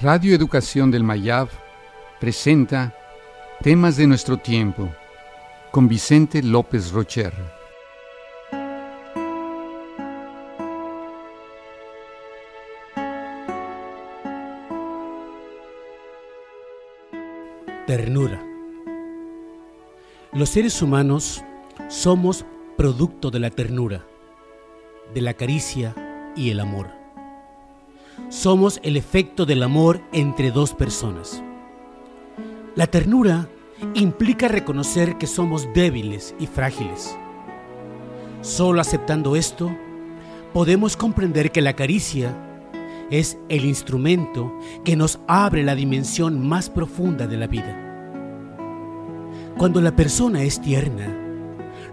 Radio Educación del Mayab presenta Temas de nuestro tiempo con Vicente López Rocher. Ternura. Los seres humanos somos producto de la ternura, de la caricia y el amor. Somos el efecto del amor entre dos personas. La ternura implica reconocer que somos débiles y frágiles. Solo aceptando esto, podemos comprender que la caricia es el instrumento que nos abre la dimensión más profunda de la vida. Cuando la persona es tierna,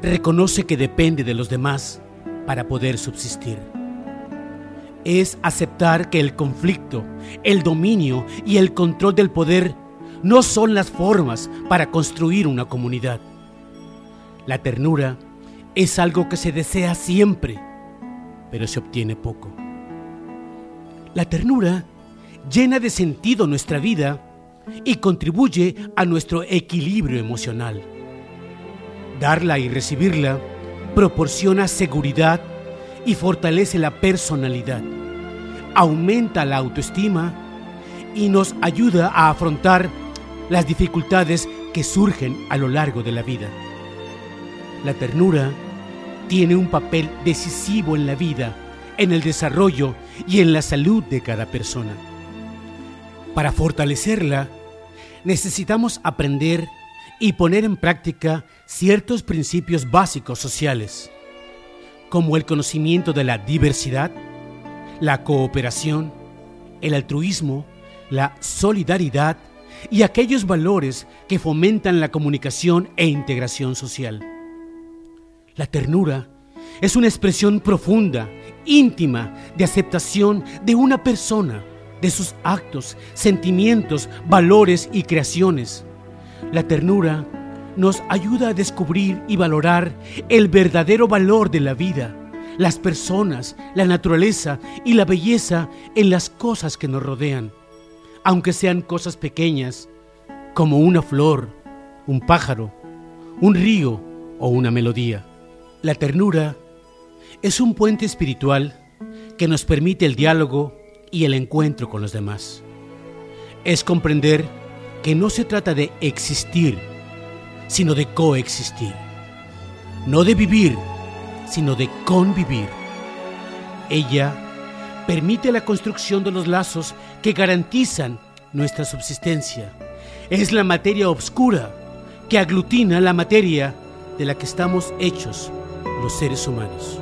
reconoce que depende de los demás para poder subsistir. Es aceptar que el conflicto, el dominio y el control del poder no son las formas para construir una comunidad. La ternura es algo que se desea siempre, pero se obtiene poco. La ternura llena de sentido nuestra vida y contribuye a nuestro equilibrio emocional. Darla y recibirla proporciona seguridad y fortalece la personalidad, aumenta la autoestima y nos ayuda a afrontar las dificultades que surgen a lo largo de la vida. La ternura tiene un papel decisivo en la vida en el desarrollo y en la salud de cada persona. Para fortalecerla, necesitamos aprender y poner en práctica ciertos principios básicos sociales, como el conocimiento de la diversidad, la cooperación, el altruismo, la solidaridad y aquellos valores que fomentan la comunicación e integración social. La ternura es una expresión profunda íntima de aceptación de una persona, de sus actos, sentimientos, valores y creaciones. La ternura nos ayuda a descubrir y valorar el verdadero valor de la vida, las personas, la naturaleza y la belleza en las cosas que nos rodean, aunque sean cosas pequeñas, como una flor, un pájaro, un río o una melodía. La ternura es un puente espiritual que nos permite el diálogo y el encuentro con los demás. Es comprender que no se trata de existir, sino de coexistir. No de vivir, sino de convivir. Ella permite la construcción de los lazos que garantizan nuestra subsistencia. Es la materia oscura que aglutina la materia de la que estamos hechos los seres humanos.